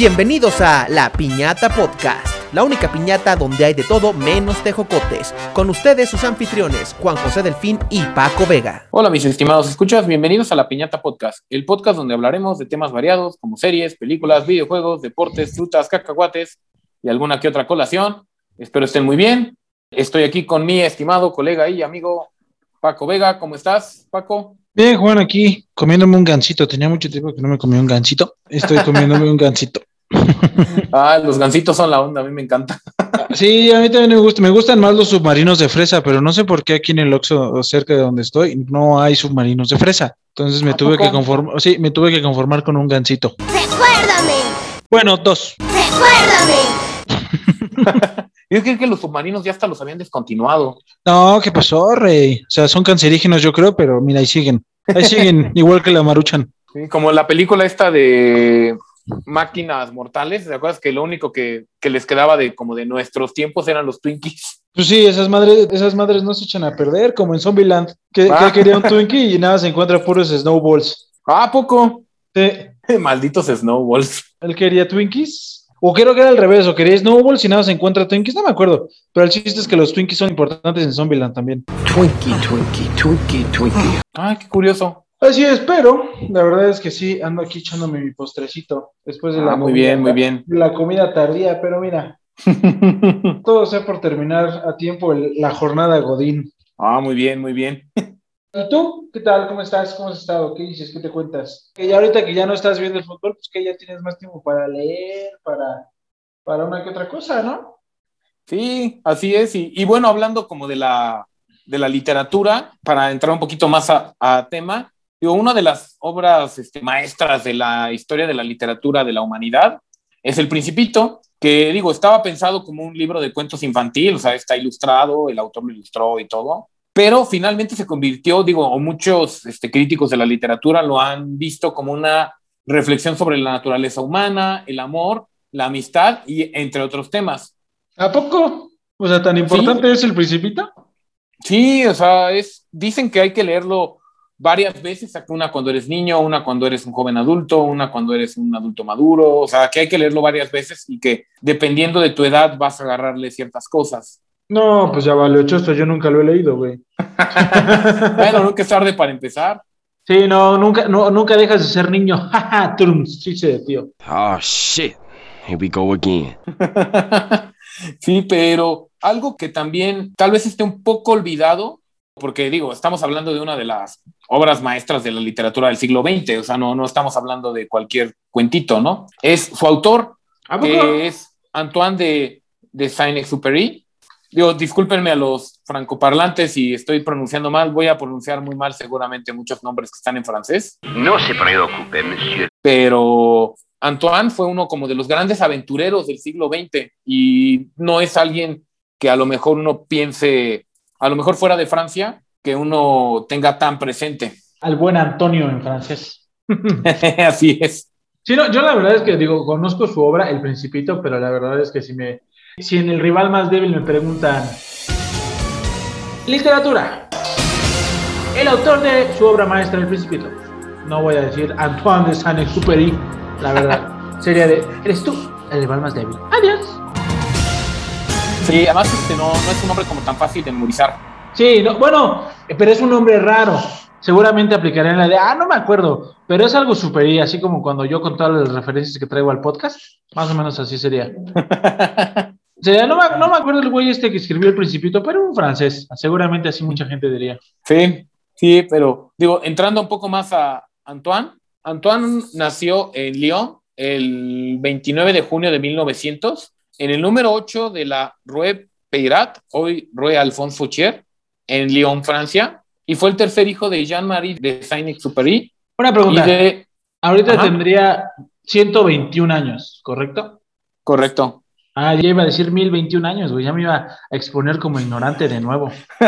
Bienvenidos a La Piñata Podcast, la única piñata donde hay de todo menos tejocotes. Con ustedes sus anfitriones, Juan José Delfín y Paco Vega. Hola mis estimados escuchas, bienvenidos a La Piñata Podcast, el podcast donde hablaremos de temas variados como series, películas, videojuegos, deportes, frutas, cacahuates y alguna que otra colación. Espero estén muy bien. Estoy aquí con mi estimado colega y amigo Paco Vega. ¿Cómo estás, Paco? Bien, Juan, aquí comiéndome un gansito. Tenía mucho tiempo que no me comía un gansito. Estoy comiéndome un gansito. Ah, los gansitos son la onda, a mí me encanta. Sí, a mí también me gusta. Me gustan más los submarinos de fresa, pero no sé por qué aquí en el Oxxo, cerca de donde estoy, no hay submarinos de fresa. Entonces me ¿A tuve poco? que conformar, sí, me tuve que conformar con un gansito. Recuérdame, Bueno, dos. recuérdame. Yo creo que los submarinos ya hasta los habían descontinuado. No, ¿qué pasó, rey? O sea, son cancerígenos, yo creo, pero mira, ahí siguen. Ahí siguen, igual que la maruchan. Sí, Como la película esta de máquinas mortales, ¿te acuerdas que lo único que, que les quedaba de como de nuestros tiempos eran los Twinkies? Pues sí, esas madres, esas madres no se echan a perder, como en Zombieland, que, Ah. que quería un Twinkie y nada, se encuentra puros snowballs. Ah, ¿a poco? Sí, Malditos snowballs. Él quería Twinkies. O creo que era al revés, o quería Snowballs y nada se encuentra Twinkies, no me acuerdo. Pero el chiste es que los Twinkies son importantes en Zombieland también. Twinkie, Twinkie, Twinkie, Twinkie. Ay, qué curioso. Así es, pero la verdad es que sí, ando aquí echándome mi postrecito después de la Ah, muy comida- bien, muy bien. La comida tardía, pero mira, todo sea por terminar a tiempo el- la jornada Godín. Ah, muy bien, muy bien. ¿Y tú? ¿Qué tal? ¿Cómo estás? ¿Cómo has estado? ¿Qué dices? ¿Qué te cuentas? Que ya ahorita que ya no estás viendo el fútbol, pues que ya tienes más tiempo para leer, para, para una que otra cosa, ¿no? Sí, así es. Y, y bueno, hablando como de la, de la literatura, para entrar un poquito más a, a tema, digo, una de las obras este, maestras de la historia de la literatura de la humanidad es El Principito, que digo, estaba pensado como un libro de cuentos infantil, o sea, está ilustrado, el autor lo ilustró y todo, pero finalmente se convirtió, digo, o muchos este, críticos de la literatura lo han visto como una reflexión sobre la naturaleza humana, el amor, la amistad y entre otros temas. ¿A poco? O sea, tan importante es el principito. Sí, o sea, es, dicen que hay que leerlo varias veces, una cuando eres niño, una cuando eres un joven adulto, una cuando eres un adulto maduro, o sea, que hay que leerlo varias veces y que dependiendo de tu edad vas a agarrarle ciertas cosas. No, pues ya vale, chosto, yo nunca lo he leído, güey. Bueno, nunca es tarde para empezar. Sí, no, nunca, no, nunca dejas de ser niño. Jaja, turms, chiste tío. Oh shit. Here we go again. sí, pero algo que también tal vez esté un poco olvidado, porque digo, estamos hablando de una de las obras maestras de la literatura del siglo XX, o sea, no, no estamos hablando de cualquier cuentito, ¿no? Es su autor, que es Antoine de, de Saint-Exupéry. Digo, discúlpenme a los francoparlantes si estoy pronunciando mal, voy a pronunciar muy mal seguramente muchos nombres que están en francés, No se preocupe, monsieur. pero Antoine fue uno como de los grandes aventureros del siglo XX y no es alguien que a lo mejor uno piense, a lo mejor fuera de Francia, que uno tenga tan presente. Al buen Antonio en francés. Así es. Sí, no, yo la verdad es que digo, conozco su obra, El Principito, pero la verdad es que si me, si en el rival más débil me preguntan literatura, el autor de su obra maestra, El Principito, no voy a decir Antoine de Saint-Exupéry, la verdad, sería de, eres tú, el rival más débil. Adiós. Sí, además este, no, no es un nombre como tan fácil de memorizar. Sí, no, bueno, pero es un nombre raro. Seguramente aplicaré en la de, ah, no me acuerdo, pero es algo superior, así como cuando yo con todas las referencias que traigo al podcast, más o menos así sería. Sería, no, me, no me acuerdo el güey este que escribió el Principito, pero un francés, seguramente así mucha gente diría. Sí, sí, pero digo, entrando un poco más a Antoine, Antoine nació en Lyon el 29 de junio de 1900, en el número 8 de la Rue Peyrat, hoy Rue Alphonse Fouchier, en Lyon, Francia, y fue el tercer hijo de Jean-Marie de Saint-Exupéry Una pregunta, de... ahorita Ajá. tendría 121 años, ¿correcto? Correcto. Ah, ya iba a decir 1021 años, güey, ya me iba a exponer como ignorante de nuevo.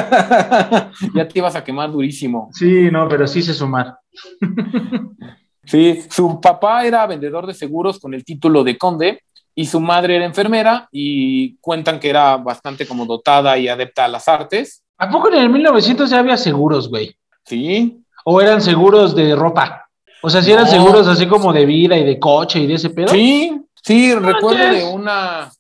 ya te ibas a quemar durísimo. Sí, no, pero sí sé sumar. Sí, su papá era vendedor de seguros con el título de conde y su madre era enfermera y cuentan que era bastante como dotada y adepta a las artes. ¿A poco en el 1900 ya había seguros, güey? Sí, ¿O eran seguros de ropa? O sea, si eran No. seguros así como de vida y de coche y de ese pedo. sí, Sí, recuerdo ¿qué de una,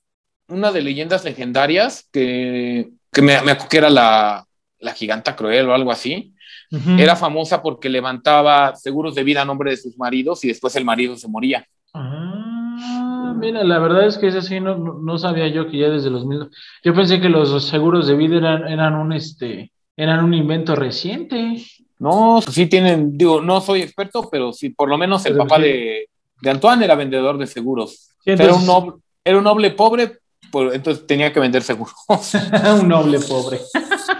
una de leyendas legendarias que, que me, me que era la, la giganta cruel o algo así. Ujú. Era famosa porque levantaba seguros de vida a nombre de sus maridos y después el marido se moría. Ah, mira, la verdad es que es así, no, no, no sabía yo que ya desde los mil... Yo pensé que los seguros de vida eran, eran un este, eran un invento reciente. No, sí tienen, digo, no soy experto, pero sí, por lo menos el Pero papá sí. de, de Antoine era vendedor de seguros. Sí, era, un noble, era un noble pobre, por- entonces tenía que vender seguros. un noble pobre.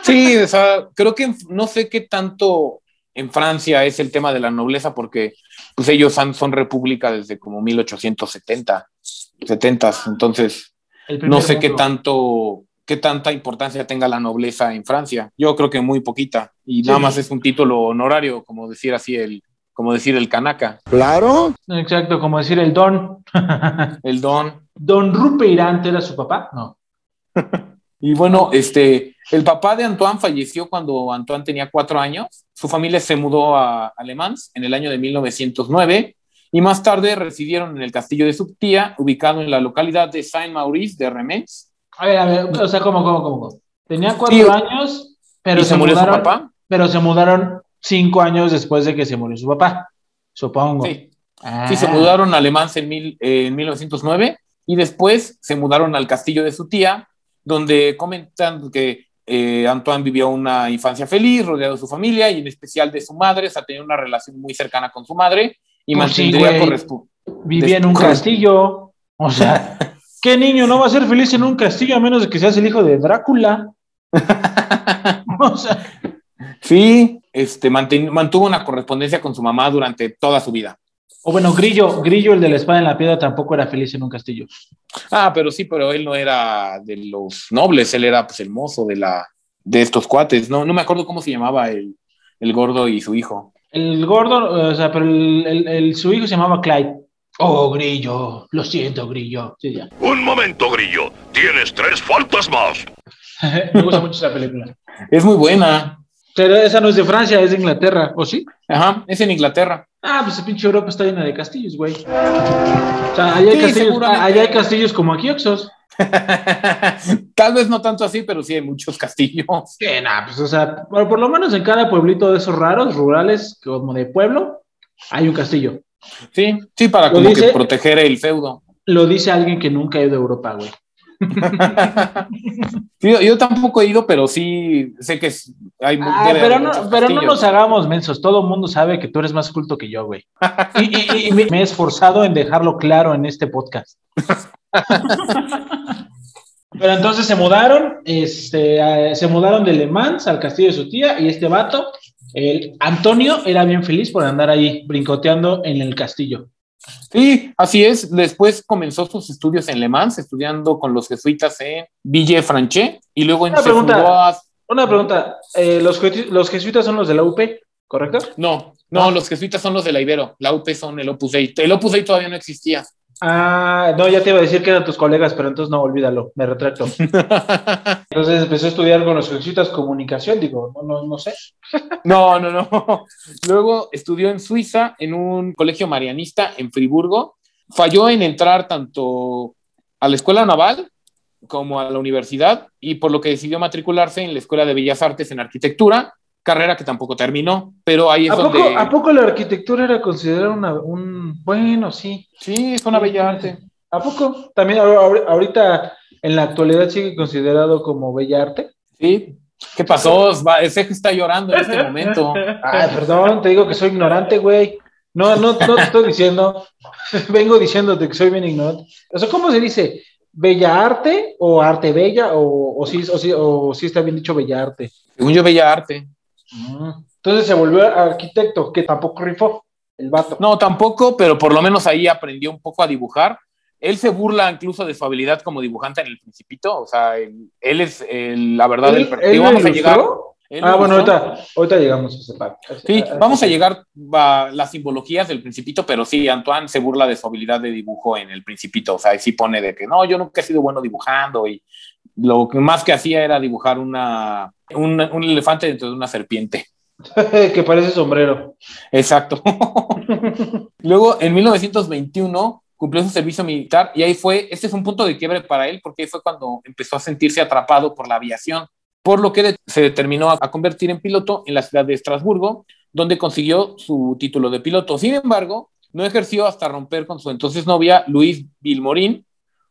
Sí, o sea, creo que no sé qué tanto en Francia es el tema de la nobleza, porque pues ellos han- son república desde como 1870, 70, entonces no sé qué tanto, qué tanta importancia tenga la nobleza en Francia. Yo creo que muy poquita, y Sí. nada más es un título honorario, como decir así el, como decir el canaca, Claro. Exacto, como decir el don. el don. Don Rupeirante era su papá, no. Y bueno, este, el papá de Antoine falleció cuando Antoine tenía cuatro años. Su familia se mudó a Alemán en el año de 1909 y más tarde residieron en el castillo de su tía, ubicado en la localidad de Saint-Maurice de Remens. A ver, a ver, o sea, ¿cómo, cómo, cómo? Tenía cuatro Sí. años, pero y se, se murió mudaron, su papá. pero se mudaron cinco años después de que se murió su papá, supongo. Sí, Ah. sí, se mudaron a Alemán en, mil- eh, en 1909 y después se mudaron al castillo de su tía, donde comentan que eh, Antoine vivió una infancia feliz, rodeado de su familia y en especial de su madre, o sea, tenía una relación muy cercana con su madre y Pues sí, mantendría Vivía en un castillo. O sea, ¿qué niño no va a ser feliz en un castillo a menos de que seas el hijo de Drácula? O sea, Sí, este, mantuvo una correspondencia con su mamá durante toda su vida. o bueno, Grillo, Grillo, el de la espada en la piedra, tampoco era feliz en un castillo. Ah, pero sí, pero él no era de los nobles, él era pues el mozo de la de estos cuates. No, no me acuerdo cómo se llamaba el, el gordo y su hijo. El gordo, o sea, pero el, el- el- su hijo se llamaba Clyde. Oh, Grillo, lo siento, Grillo. Sí, ya. Un momento, Grillo. Tienes tres faltas más. Me gusta mucho esa película. Es muy buena. Pero esa no es de Francia, es de Inglaterra, ¿o sí? Ajá, es en Inglaterra. Ah, pues el pinche Europa está llena de castillos, güey. O sea, allá hay, Sí, castillos, allá hay castillos como aquí, Oxos. Tal vez no tanto así, pero sí hay muchos castillos. Que nada, pues, o sea, por, por lo menos en cada pueblito de esos raros, rurales, como de pueblo, hay un castillo. Sí, sí, para Lo como dice- que proteger el feudo. Lo dice alguien que nunca ha ido a Europa, güey. Sí, yo, yo tampoco he ido, pero sí sé que hay Ah, pero no, pero no nos hagamos mensos, todo el mundo sabe que tú eres más culto que yo, güey. Y, y- y me, me he esforzado en dejarlo claro en este podcast. Pero entonces se mudaron, este, eh, se mudaron de Le Mans al castillo de su tía y este vato, el Antonio, era bien feliz por andar ahí brincoteando en el castillo. Sí, así es. Después comenzó sus estudios en Le Mans, estudiando con los jesuitas en Villefranche y luego en Una pregunta. a- Una pregunta, eh, los, jesu- los jesuitas son los de la UP, ¿correcto? No, no, Ah. los jesuitas son los de la Ibero. La UP son el Opus Dei. El Opus Dei todavía no existía. Ah, no, ya te iba a decir que eran tus colegas, pero entonces no, olvídalo, me retracto. Entonces empecé a estudiar con los jesuitas comunicación, digo, no, no, no sé. No, no, no. Luego estudió en Suiza en un colegio marianista en Friburgo. Falló en entrar tanto a la escuela naval como a la universidad y por lo que decidió matricularse en la Escuela de Bellas Artes en Arquitectura, carrera que tampoco terminó, pero ahí es ¿A poco, donde... ¿A poco la arquitectura era considerada una, un... Bueno, sí. Sí, es una bella arte. ¿A poco? También ahor- ahor- ahorita, en la actualidad, sigue considerado como bella arte. Sí. ¿Qué pasó? Ese que está llorando en este momento. Ay, perdón, te digo que soy ignorante, güey. No, no, no te estoy diciendo. Vengo diciéndote que soy bien ignorante. O sea, ¿cómo se dice? ¿Bella arte o arte bella? ¿O, o, sí, o, sí, o sí está bien dicho bella arte? Según yo, bella arte. Entonces se volvió arquitecto, que tampoco rifó el vato. No, tampoco, pero por lo menos ahí aprendió un poco a dibujar. Él se burla incluso de su habilidad como dibujante en el Principito, o sea, él, él es el- la verdad del ¿Él, per- él digo, lo vamos a llegar. él Ah, bueno, ahorita, ahorita llegamos a ese parte. Sí, vamos a llegar a las simbologías del Principito, pero sí, Antoine se burla de su habilidad de dibujo en el Principito, o sea, ahí sí pone de que no, yo nunca he sido bueno dibujando y lo que más que hacía era dibujar una, un, un elefante dentro de una serpiente. que parece sombrero. Exacto. Luego, en 1921, cumplió su servicio militar y ahí fue, este es un punto de quiebre para él porque ahí fue cuando empezó a sentirse atrapado por la aviación, por lo que se determinó a, a convertir en piloto en la ciudad de Estrasburgo, donde consiguió su título de piloto. Sin embargo, no ejerció hasta romper con su entonces novia, Luis Vilmorín,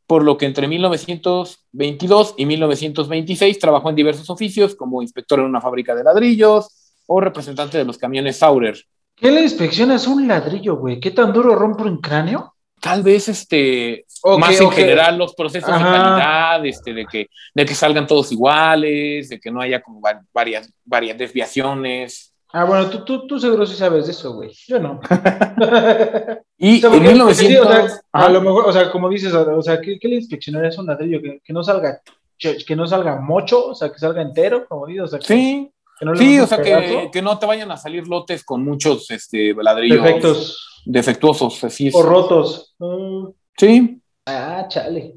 por lo que entre 1922 y 1926 trabajó en diversos oficios como inspector en una fábrica de ladrillos o representante de los camiones Saurer. ¿Qué le inspeccionas un ladrillo, güey? ¿Qué tan duro rompe un cráneo? Tal vez este Ok, más en general los procesos Ajá. de calidad, este, de que, de que salgan todos iguales, de que no haya como va- varias, varias desviaciones. Ah, bueno, tú, tú, tú seguro sí sabes de eso, güey. Yo no. Y O sea, en porque- 1900, sí, o sea, a lo mejor, o sea, como dices, o sea, ¿qué, qué le inspeccionarías un ladrillo? Que, que no salga que no salga mocho, o sea, que salga entero, como dices, o sea, que, sí, que no sí, o sea, que, no te vayan a salir lotes con muchos este, ladrillos defectos defectuosos, así es. o rotos. Mm, Sí, ah, chale.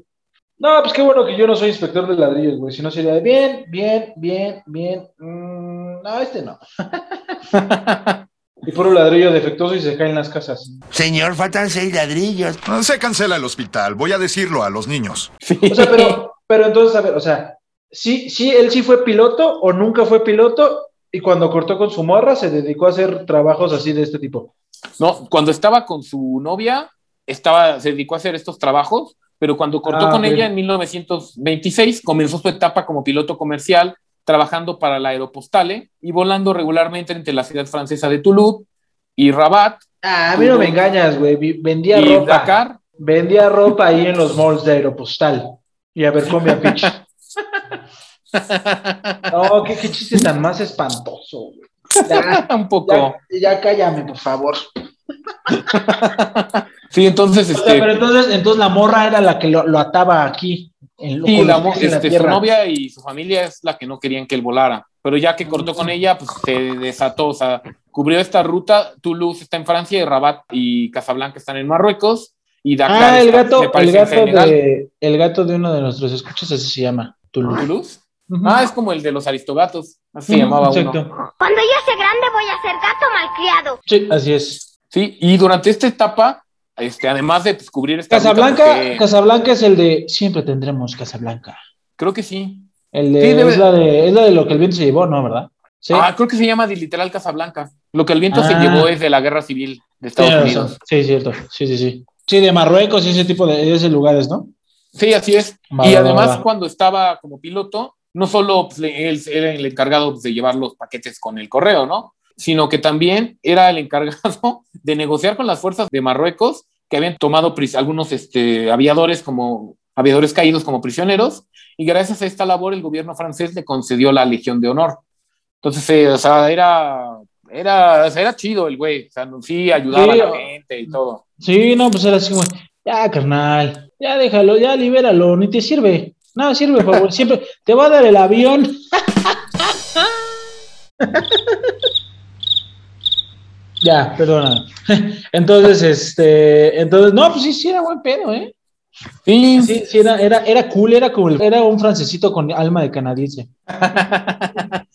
No, pues qué bueno que yo no soy inspector de ladrillos, güey. Si no sería de bien, bien, bien, bien. Mm, no, este no. y puro ladrillo defectuoso y se caen las casas. Señor, faltan seis ladrillos. Se cancela el hospital, voy a decirlo a los niños. sí. O sea, pero, pero entonces, a ver, o sea, sí, sí, él sí fue piloto o nunca fue piloto y cuando cortó con su morra se dedicó a hacer trabajos así de este tipo. No, cuando estaba con su novia, estaba, se dedicó a hacer estos trabajos, pero cuando cortó Ah, con ok. ella en 1926, comenzó su etapa como piloto comercial, trabajando para la Aeropostale y volando regularmente entre la ciudad francesa de Toulouse y Rabat Ah, a mí no me engañas, güey. Vendía y ropa. Dakar. Vendía ropa ahí en los malls de Aeropostal. Y a ver, comía pitch. No, qué, qué chiste tan más espantoso, güey. Ya, Un poco. ya, ya cállame, por favor. Sí, entonces, O sea, este, pero entonces, entonces la morra era la que lo, lo ataba aquí. En, la este, su novia y su familia es la que no querían que él volara. Pero ya que cortó con ella, pues se desató, o sea, cubrió esta ruta. Toulouse está en Francia y Rabat y Casablanca están en Marruecos. Y Dakar Ah, el está, gato, el gato de, el gato de uno de nuestros escuchas así se llama. Toulouse. Ah, es como el de los aristogatos. Así se Ujú, llamaba exacto. uno. Cuando ya sea grande voy a ser gato malcriado. Sí, así es. Sí, y durante esta etapa, este, además de descubrir esta Casablanca, porque- Casablanca es el de siempre tendremos Casablanca. creo que sí. El de, Sí, debe- es, la de es la de lo que el viento se llevó, ¿no? ¿Verdad? Sí. Ah, creo que se llama literal Casablanca. Lo que el viento se Ah. llevó es de la guerra civil de Estados Unidos. Sí, cierto. Sí, sí, sí. Sí, de Marruecos y ese tipo de, de esos lugares, ¿no? Sí, así es. Y además, cuando estaba como piloto, no solo pues, él era el encargado pues, de llevar los paquetes con el correo, ¿no? Sino que también era el encargado de negociar con las fuerzas de Marruecos que habían tomado algunos este, aviadores como aviadores caídos como prisioneros y gracias a esta labor el gobierno francés le concedió la Legión de Honor. Entonces, eh, o sea, era, era, o sea, era chido el güey, o sea, no- sí ayudaba Sí, a la gente y todo. Sí, no, pues era así como, ya, carnal, ya déjalo, ya libéralo, ni te sirve. Nada sirve, por favor. Siempre te va a dar el avión. ya, perdona. Entonces, este, entonces, no, pues sí, sí era buen pedo, ¿eh? Sí, Sí, sí, era, era, era cool, era cool. Era un francesito con alma de canadiense.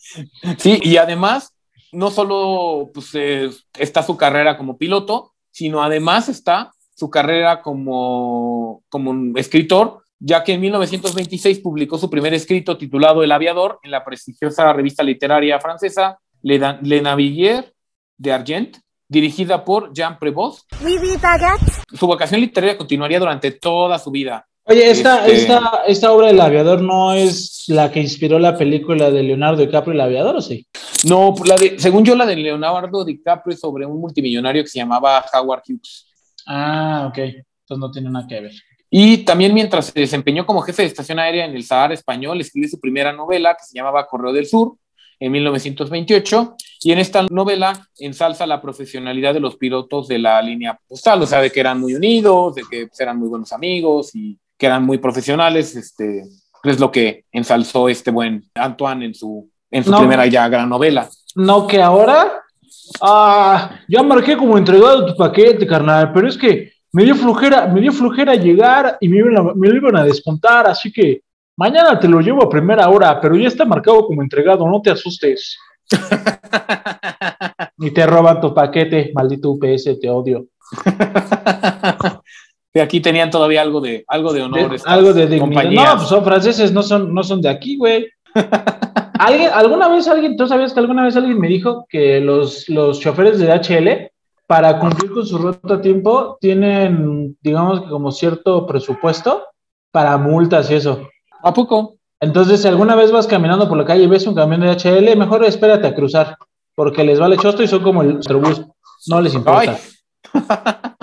Sí, y además, no solo pues, eh, está su carrera como piloto, sino además está su carrera como, como un escritor, ya que en 1926 publicó su primer escrito titulado El aviador en la prestigiosa revista literaria francesa Le, Le Naviguer de Argent, dirigida por Jean Prévost. Su vocación literaria continuaría durante toda su vida. Oye, esta, Este- esta, esta obra del aviador no es la que inspiró la película de Leonardo DiCaprio, el aviador, ¿o sí? No, la de, según yo, la de Leonardo DiCaprio es sobre un multimillonario que se llamaba Howard Hughes. Ah, ok. Entonces no tiene nada que ver. Y también mientras se desempeñó como jefe de estación aérea en el Sahara español, escribe su primera novela que se llamaba Correo del Sur en 1928 y en esta novela ensalza la profesionalidad de los pilotos de la línea postal, o sea, de que eran muy unidos, de que eran muy buenos amigos y que eran muy profesionales, este, es lo que ensalzó este buen Antoine en su, en su No. primera ya gran novela. No, que ahora. Ah, ya marqué como entregado tu paquete, carnal, pero es que me dio flojera, me dio flojera llegar y me, iban a- me iban a descontar, así que mañana te lo llevo a primera hora, pero ya está marcado como entregado, no te asustes. y te roban tu paquete, maldito UPS, te odio. Que aquí tenían todavía algo de, algo de honor. De- algo de dignidad. compañías. No, pues son franceses, no son, no son de aquí, güey. ¿Alguien, ¿Alguna vez alguien, tú sabías que alguna vez alguien me dijo que los, los choferes de DHL, para cumplir con su ruta a tiempo, tienen, digamos que como cierto presupuesto para multas y eso? ¿A poco? Entonces, si alguna vez vas caminando por la calle y ves un camión de DHL, mejor espérate a cruzar, porque les vale chosto y son como el Metrobús. No les importa.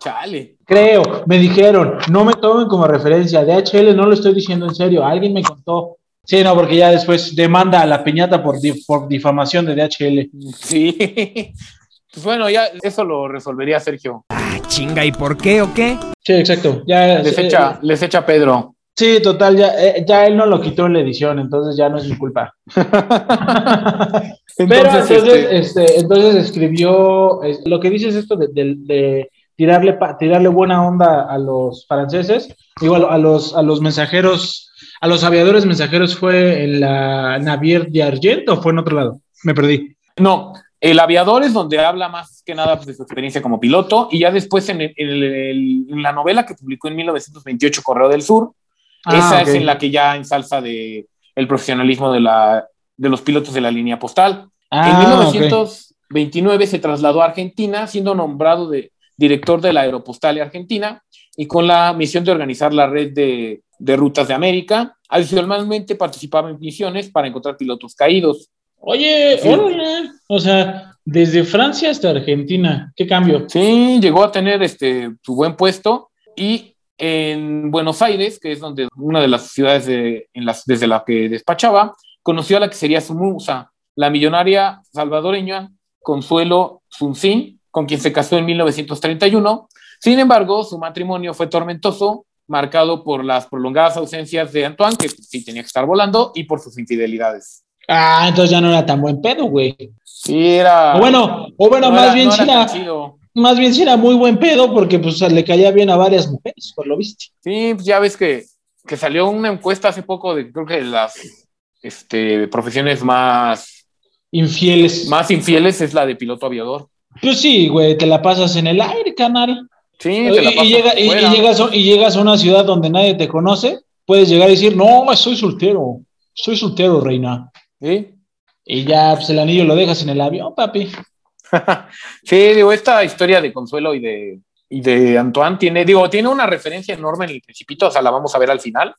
Chale. Creo, me dijeron, no me tomen como referencia, DHL no lo estoy diciendo en serio, alguien me contó. Sí, no, porque ya después demanda a la piñata por, por difamación de DHL. Sí. Pues bueno, ya eso lo resolvería Sergio. Chinga, ¿y por qué o qué? Sí, exacto. Ya, Les eh, echa, les echa Pedro. Sí, total, ya, eh, ya él no lo quitó en la edición, entonces ya no es mi culpa. Pero Entonces, este, este, entonces escribió, es- lo que dices esto de, de- de tirarle, pa- tirarle buena onda a los franceses, igual a los, a los mensajeros, a los aviadores mensajeros fue en la Navier de Argent o fue en otro lado, me perdí. no, el aviador es donde habla más que nada pues, de su experiencia como piloto y ya después en, el- en el- en la novela que publicó en 1928, Correo del Sur, esa Ah, ok. es en la que ya ensalza de el profesionalismo de, la, de los pilotos de la línea postal. Ah, en ok. 1929 se trasladó a Argentina, siendo nombrado de director de la Aeropostal Argentina y con la misión de organizar la red de, de rutas de América. Adicionalmente participaba en misiones para encontrar pilotos caídos. Oye, Sí. órale, o sea, desde Francia hasta Argentina, qué cambio. Sí, llegó a tener este, su buen puesto y en Buenos Aires, que es donde una de las ciudades de- en las, desde la que despachaba, conoció a la que sería su musa, la millonaria salvadoreña Consuelo Sunsin, con quien se casó en 1931. Sin embargo, su matrimonio fue tormentoso, marcado por las prolongadas ausencias de Antoine, que sí tenía que estar volando, y por sus infidelidades. Ah, entonces ya no era tan buen pedo, güey. Sí, era... O bueno, o bueno, no más era- bien no sí era era, tan chido. Más bien sí era muy buen pedo porque pues le caía bien a varias mujeres, por lo viste. Sí, pues ya ves que, que salió una encuesta hace poco de creo que las este, profesiones más, Infieles. más infieles es la de piloto aviador. Pues sí, güey, te la pasas en el aire, canal. Sí, Y, te la y pasas llega- y- y llegas, a- y llegas a una ciudad donde nadie te conoce, puedes llegar y decir, no, soy soltero, soy soltero, reina. ¿Sí? Y ya, pues el anillo lo dejas en el avión, papi. Sí, digo, esta historia de Consuelo y de, y de Antoine tiene, digo, tiene una referencia enorme en el Principito, o sea, la vamos a ver al final.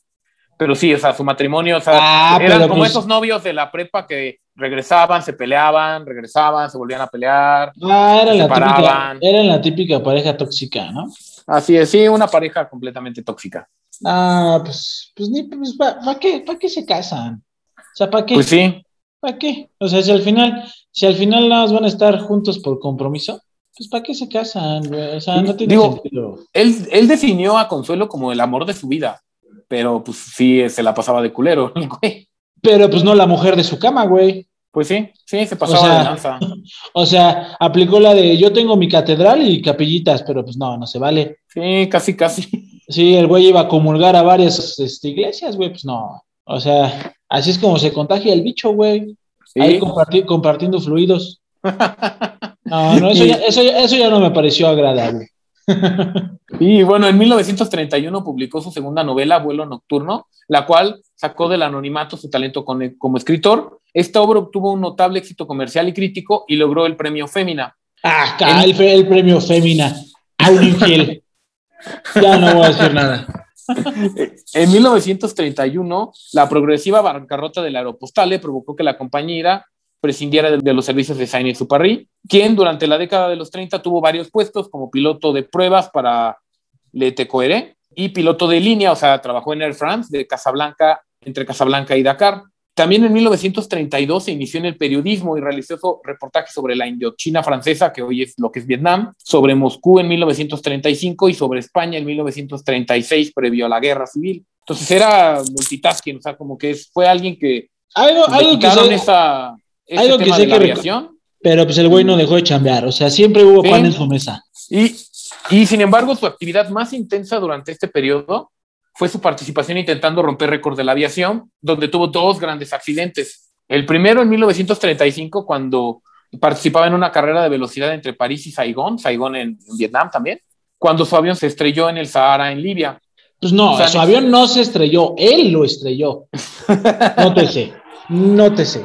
Pero sí, o sea, su matrimonio, o sea, Ah, eran como pues- esos novios de la prepa que regresaban, se peleaban, regresaban, se volvían a pelear. Ah, era Se la, típica, era la típica pareja tóxica, ¿no? Así es, sí, una pareja completamente tóxica. Ah, pues, pues ni, pues, ¿para qué, pa' qué se casan? O sea, ¿para qué? Pues sí, ¿Para qué? O sea, si al final, si al final nada más van a estar juntos por compromiso, pues ¿para qué se casan, güey? O sea, no tiene Digo, sentido. él, él definió a Consuelo como el amor de su vida, pero pues sí, se la pasaba de culero, el güey. Pero pues no la mujer de su cama, güey. Pues sí, sí, se pasaba O sea, de lanza. O sea, aplicó la de yo tengo mi catedral y capillitas, pero pues no, no se vale. Sí, casi, casi. Sí, el güey iba a comulgar a varias este, iglesias, güey, pues no. O sea, así es como se contagia el bicho, güey. Sí. Ahí comparti- compartiendo fluidos. No, no, eso ya, eso, ya- eso ya no me pareció agradable. Y bueno, en 1931 publicó su segunda novela, Vuelo Nocturno, la cual sacó del anonimato su talento con- como escritor. Esta obra obtuvo un notable éxito comercial y crítico y logró el premio Fémina. Ah, el, el premio Fémina. A un infiel. Ya no voy a decir nada. En 1931, la progresiva bancarrota del Aeropostale provocó que la compañía prescindiera de, los servicios de Saint Suparri, quien durante la década de los 30 tuvo varios puestos como piloto de pruebas para Le Tecoere y piloto de línea, o sea, trabajó en Air France de Casablanca, entre Casablanca y Dakar. También en 1932 se inició en el periodismo y realizó reportajes sobre la Indochina francesa, que hoy es lo que es Vietnam, sobre Moscú en 1935 y sobre España en 1936, previo a la guerra civil. Entonces era multitasking, o sea, como que fue alguien que Algo, algo que sé- esa, ese algo que tema sé de la que aviación. Pero pues el güey no dejó de chambear. O sea, siempre hubo Sí. pan en su mesa. Y, y sin embargo, su actividad más intensa durante este periodo fue su participación intentando romper récords de la aviación, donde tuvo dos grandes accidentes. El primero en 1935, cuando participaba en una carrera de velocidad entre París y Saigón, Saigón en, en Vietnam también. cuando su avión se estrelló en el Sahara, en Libia. Pues no, O sea, su avión no se estrelló, él lo estrelló. Nótese, nótese.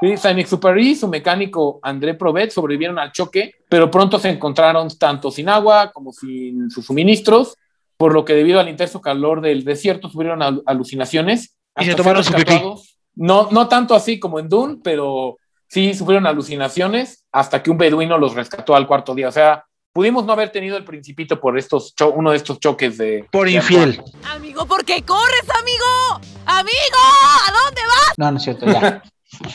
Sí, Saint-Exupéry y su mecánico André Provet sobrevivieron al choque, pero pronto se encontraron tanto sin agua como sin sus suministros, por lo que debido al intenso calor del desierto sufrieron al- alucinaciones. Y se tomaron su pipí. No, no tanto así como en Dune, pero sí sufrieron alucinaciones hasta que un beduino los rescató al cuarto día. O sea, pudimos no haber tenido el principito por estos uno de estos choques de... Por de infiel. Amigo, ¿por qué corres, amigo? ¡Amigo! ¿A dónde vas? No, no es cierto, ya.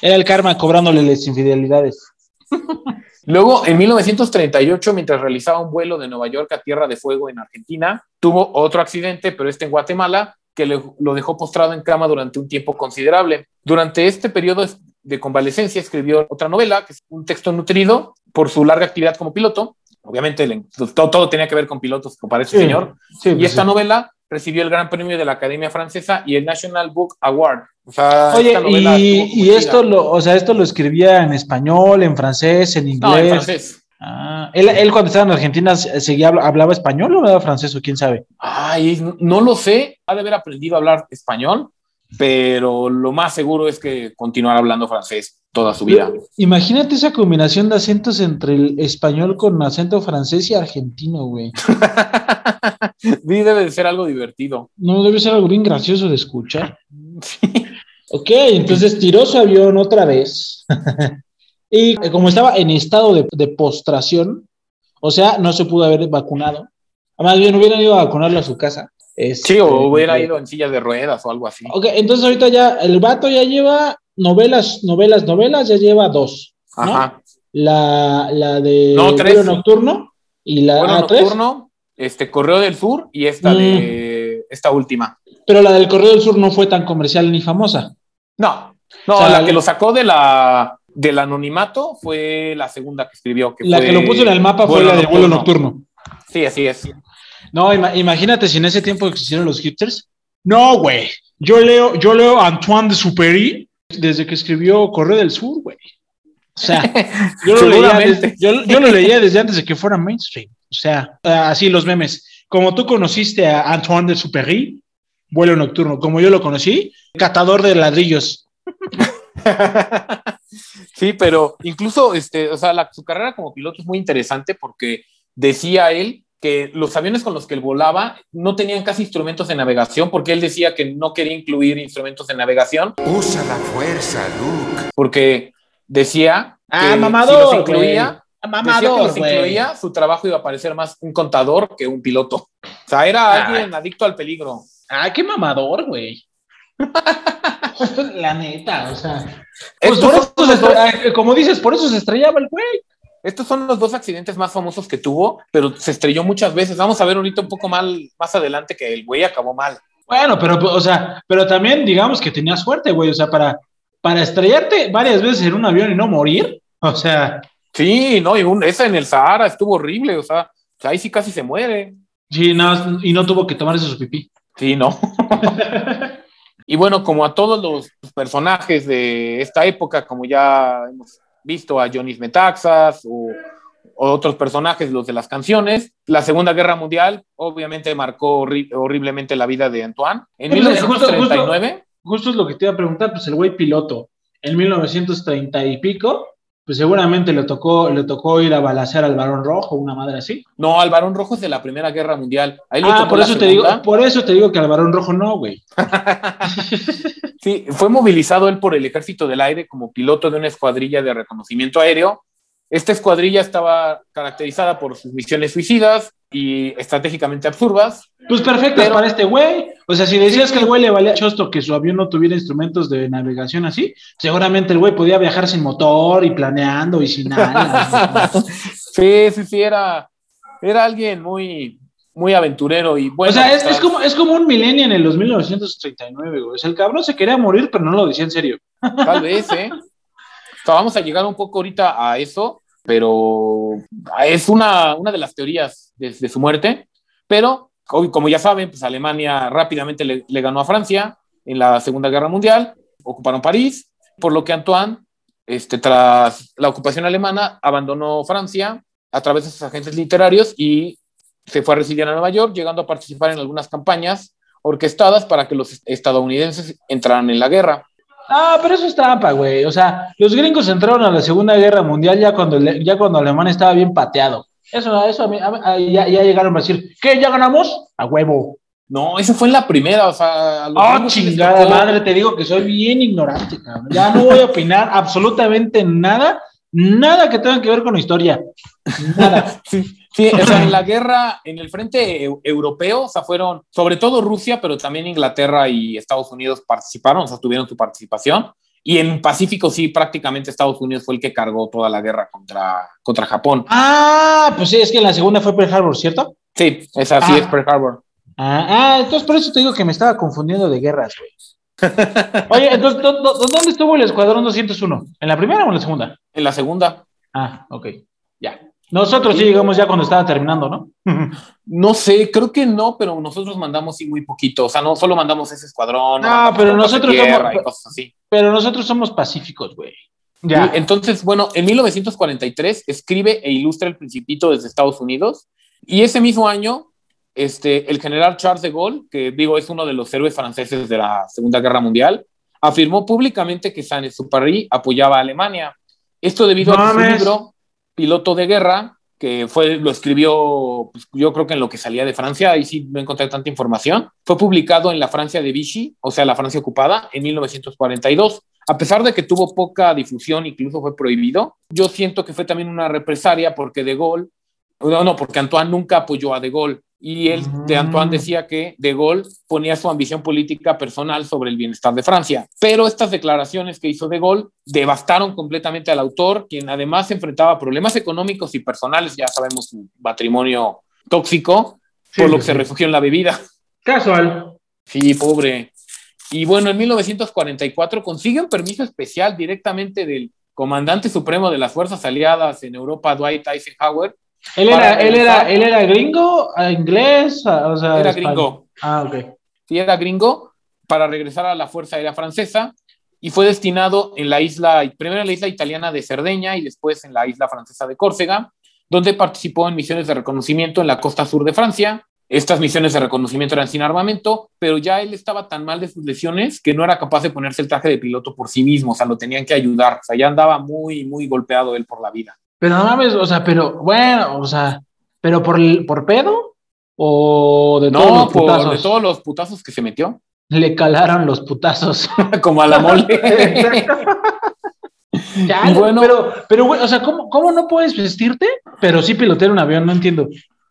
Era el karma cobrándole las infidelidades. Luego, en 1938, mientras realizaba un vuelo de Nueva York a Tierra de Fuego en Argentina, tuvo otro accidente, pero este en Guatemala, que le- lo dejó postrado en cama durante un tiempo considerable. Durante este periodo de convalecencia escribió otra novela, que es un texto nutrido por su larga actividad como piloto. Obviamente, todo, todo tenía que ver con pilotos, como para ese Sí, señor. sí, y pues esta sí. novela recibió el Gran Premio de la Academia Francesa y el National Book Award. O sea, Oye, esta novela y, y esto lo, o sea, esto lo escribía en español, en francés, en inglés. No, en francés. Ah, él, él cuando estaba en Argentina seguía hablaba español o hablaba francés o quién sabe. Ay, no lo sé, ha de haber aprendido a hablar español, pero lo más seguro es que continuará hablando francés toda su vida. Imagínate esa combinación de acentos entre el español con acento francés y argentino, güey. Sí, debe de ser algo divertido. No debe ser algo bien gracioso de escuchar. Ok, entonces tiró su avión otra vez. y eh, como estaba en estado de, de postración, o sea, no se pudo haber vacunado. Más bien hubieran ido a vacunarlo a su casa. Este, Sí, o hubiera ido en silla de ruedas o algo así. Ok, entonces ahorita ya el vato ya lleva novelas, novelas, novelas, ya lleva dos. ¿no? Ajá. La, la de No, tres. Nocturno y la Bueno, ah, tres. nocturno, este Correo del Sur y esta Mm. de esta última. Pero la del Correo del Sur no fue tan comercial ni famosa. No, no, O sea, la que lo sacó de la del anonimato fue la segunda que escribió. Que La fue que lo puso en el mapa fue la del vuelo nocturno. Sí, así es. No, ima- imagínate si en ese tiempo existieron los hipsters. No, güey. Yo leo, yo leo Antoine de Superi desde que escribió Correo del Sur, güey. O sea, yo lo, leía desde, yo, yo lo leía desde antes de que fuera mainstream. O sea, así los memes. Como tú conociste a Antoine de Superi, vuelo nocturno. Como yo lo conocí, catador de ladrillos. Sí, pero incluso, este, o sea, la- su carrera como piloto es muy interesante porque decía él que los aviones con los que él volaba no tenían casi instrumentos de navegación porque él decía que no quería incluir instrumentos de navegación Usa la fuerza, Luke. porque decía Ah, que mamador, si los incluía, Ah, mamador, los incluía, su trabajo iba a parecer más un contador que un piloto. O sea, era Ah. alguien adicto al peligro. Ah, qué mamador, güey. La neta, o sea. Pues por eso se estre- como dices, por eso se estrellaba el güey. Estos son los dos accidentes más famosos que tuvo, pero se estrelló muchas veces. Vamos a ver ahorita un poco mal, más adelante que el güey acabó mal. Bueno, pero, o sea, pero también digamos que tenía suerte, güey. O sea, para, para estrellarte varias veces en un avión y no morir, o sea, Sí, no, y un- esa en el Sahara estuvo horrible, o sea, ahí sí casi se muere. sí, no, y no tuvo que tomarse su pipí. Sí, no. y bueno, como a todos los personajes de esta época, como ya hemos visto a Johnny Metaxas o, o otros personajes, los de las canciones, la Segunda Guerra Mundial obviamente marcó horri- horriblemente la vida de Antoine. En Sí, pues, justo- 1939, Justo es lo que te iba a preguntar, pues el güey piloto en 1930 y pico, pues seguramente le tocó, le tocó ir a balacear al varón rojo, una madre así. no, al Barón Rojo es de la Primera Guerra Mundial. Ahí Ah, por eso te digo, por eso te digo que al varón rojo no, güey. Sí, fue movilizado él por el Ejército del Aire como piloto de una escuadrilla de reconocimiento aéreo. Esta escuadrilla estaba caracterizada por sus misiones suicidas y estratégicamente absurdas. Pues perfectas Pero- para este güey. O sea, si decías que el güey le valía chosto que su avión no tuviera instrumentos de navegación así, seguramente el güey podía viajar sin motor y planeando y sin nada. Sí, sí, sí, era, era alguien muy, muy aventurero y bueno. o sea, es, es como, es como un millennial en los 1939, güey. O sea, el cabrón se quería morir, pero no lo decía en serio. Tal vez, ¿eh? O sea, vamos a llegar un poco ahorita a eso, pero es una, una de las teorías de, su muerte. Pero, como como ya saben, pues Alemania rápidamente le, le ganó a Francia en la Segunda Guerra Mundial, ocuparon París, por lo que Antoine, este, tras la ocupación alemana, abandonó Francia a través de sus agentes literarios y se fue a residir a Nueva York, llegando a participar en algunas campañas orquestadas para que los estadounidenses entraran en la guerra. Ah, pero eso es trampa, güey. O sea, los gringos entraron a la Segunda Guerra Mundial ya cuando, ya cuando Alemania estaba bien pateado. Eso, eso a mí, a ya, ya llegaron a decir, ¿qué? ¿Ya ganamos? A huevo. No, eso fue en la primera, o sea... Oh, chingada madre, te digo que soy bien ignorante, cabrón. Ya no voy a opinar absolutamente nada, nada que tenga que ver con la historia. Nada. Sí, o sea, en la guerra, en el frente eu- europeo, o sea, fueron, sobre todo Rusia, pero también Inglaterra y Estados Unidos participaron, o sea, tuvieron su participación. Y en Pacífico sí, prácticamente Estados Unidos fue el que cargó toda la guerra contra, contra Japón. Ah, pues sí, es que la segunda fue Pearl Harbor, ¿cierto? Sí, es así, Ah. es Pearl Harbor. Ah, ah, entonces por eso te digo que me estaba confundiendo de guerras, güey. Oye, entonces, ¿dó- dó- ¿dónde estuvo el Escuadrón 201? ¿En la primera o en la segunda? En la segunda, Ah, ok, ya. Nosotros sí llegamos ya cuando estaba terminando, ¿no? no sé, creo que no, pero nosotros mandamos sí muy poquito, o sea, no solo mandamos ese escuadrón. No, mandamos pero nosotros somos- y cosas así. Pero nosotros somos pacíficos, güey. Y Ya. Entonces, bueno, en 1943 escribe e ilustra El Principito desde Estados Unidos y ese mismo año, este, el general Charles de Gaulle, que digo es uno de los héroes franceses de la Segunda Guerra Mundial, afirmó públicamente que Saint-Exupéry apoyaba a Alemania. Esto debido a su libro, Piloto de Guerra, que fue, lo escribió, pues, yo creo que en lo que salía de Francia, ahí sí no encontré tanta información, fue publicado en la Francia de Vichy, o sea, la Francia ocupada, en 1942. A pesar de que tuvo poca difusión, incluso fue prohibido, yo siento que fue también una represalia porque De Gaulle, no, no, porque Antoine nunca apoyó a De Gaulle. Y él, de Antoine decía que De Gaulle ponía su ambición política personal sobre el bienestar de Francia. Pero estas declaraciones que hizo De Gaulle devastaron completamente al autor, quien además se enfrentaba a problemas económicos y personales, ya sabemos su matrimonio tóxico, Sí, por lo sí, que se refugió en la bebida. Casual. Sí, pobre. Y bueno, en 1944 consigue un permiso especial directamente del comandante supremo de las fuerzas aliadas en Europa, Dwight Eisenhower. Él era, él era, él era gringo, inglés, o sea. Era gringo. Ah, ok. Sí, era gringo para regresar a la Fuerza Aérea Francesa y fue destinado en la isla, primero en la isla italiana de Cerdeña y después en la isla francesa de Córcega, donde participó en misiones de reconocimiento en la costa sur de Francia. Estas misiones de reconocimiento eran sin armamento, pero ya él estaba tan mal de sus lesiones que no era capaz de ponerse el traje de piloto por sí mismo, o sea, lo tenían que ayudar, o sea, ya andaba muy, muy golpeado él por la vida. Pero no mames, o sea, pero, bueno, o sea, pero por, por pedo o de todos No, los por putazos. de todos los putazos que se metió, Le calaron los putazos. como a la mole. Ya, bueno- pero, pero, o sea, ¿cómo, ¿cómo no puedes vestirte? Pero sí pilotear un avión, no entiendo.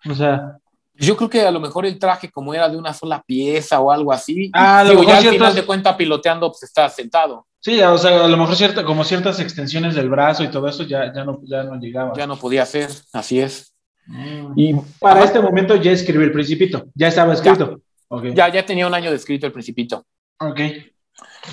O sea, Yo creo que a lo mejor el traje, como era de una sola pieza o algo así, Ah, digo, ya al final de cuenta piloteando, pues está sentado, sí, o sea, a lo mejor cierta, como ciertas extensiones del brazo y todo eso ya, ya, no, ya no llegaba. ya no podía hacer, así es. Mm. Y Para este momento ya escribí el principito, ya estaba escrito. Ok. ya, ya tenía un año de escrito el Principito. Ok.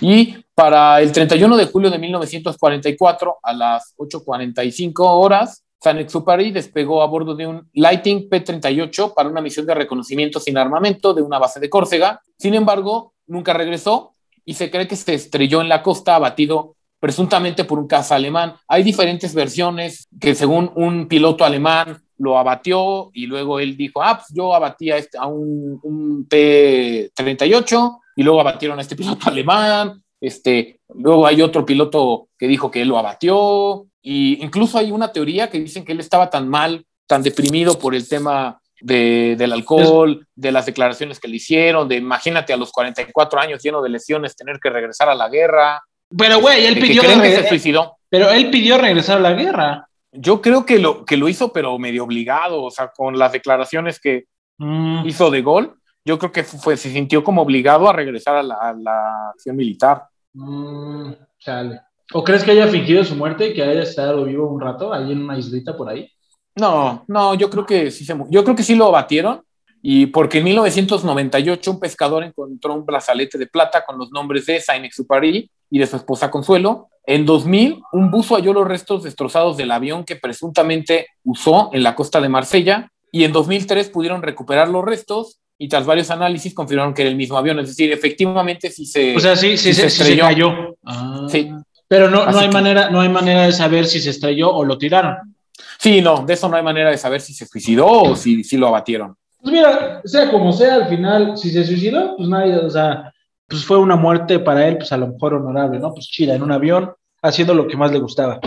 Y para el 31 de julio de 1944, a las 8.45 horas, Saint-Exupéry despegó a bordo de un Lighting P-38 para una misión de reconocimiento sin armamento de una base de Córcega. Sin embargo, nunca regresó y se cree que se estrelló en la costa abatido presuntamente por un caza alemán. Hay diferentes versiones que según un piloto alemán lo abatió y luego él dijo, ah, pues yo abatí a, este, a un, un P-38 y luego abatieron a este piloto alemán. Este, luego hay otro piloto que dijo que él lo abatió y incluso hay una teoría que dicen que él estaba tan mal, tan deprimido por el tema de, del alcohol, de las declaraciones que le hicieron, de imagínate a los 44 años lleno de lesiones tener que regresar a la guerra. Pero, güey, él de que pidió, creen que se suicidó. pero él pidió regresar a la guerra. Yo creo que lo, que lo hizo, pero medio obligado, o sea, con las declaraciones que Mm, hizo de gol, yo creo que fue, se sintió como obligado a regresar a la, a la acción militar. mm, chale. ¿O crees que haya fingido su muerte y que haya estado vivo un rato ahí en una islita por ahí? No, no, yo creo que sí se yo creo que sí lo abatieron y porque en 1998 un pescador encontró un brazalete de plata con los nombres de Saint-Exupéry y de su esposa Consuelo. En 2000 un buzo halló los restos destrozados del avión que presuntamente usó en la costa de Marsella y en 2003 pudieron recuperar los restos y tras varios análisis confirmaron que era el mismo avión, es decir, efectivamente sí se O sea, sí, sí, sí se, sí se cayó. Ah. Sí. Pero no, no hay que- manera, no hay manera de saber si se estrelló o lo tiraron. Sí, no, de eso no hay manera de saber si se suicidó o si, si lo abatieron. Pues mira, sea como sea, al final, si se suicidó, pues nadie, o sea, pues fue una muerte para él, pues a lo mejor honorable, ¿no? Pues chida, en un avión, haciendo lo que más le gustaba.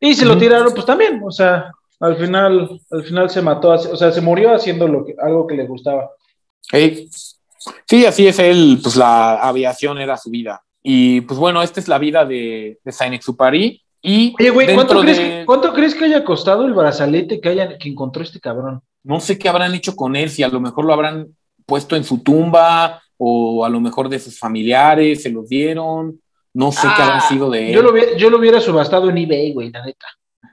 Y se lo tiraron, pues también, o sea, al final, al final se mató, o sea, se murió haciendo lo que, algo que le gustaba. Ey. Sí, así es él, pues la aviación era su vida. Y pues bueno, esta es la vida de, de Saint-Exupéry. Y Oye, güey, ¿cuánto, de- que, ¿cuánto crees que haya costado el brazalete que, haya, que encontró este cabrón? no sé qué habrán hecho con él, si a lo mejor lo habrán puesto en su tumba o a lo mejor de sus familiares se los dieron. No sé qué habrá sido de él. Ah, Yo lo, hubiera- yo lo hubiera subastado en eBay, güey, la neta.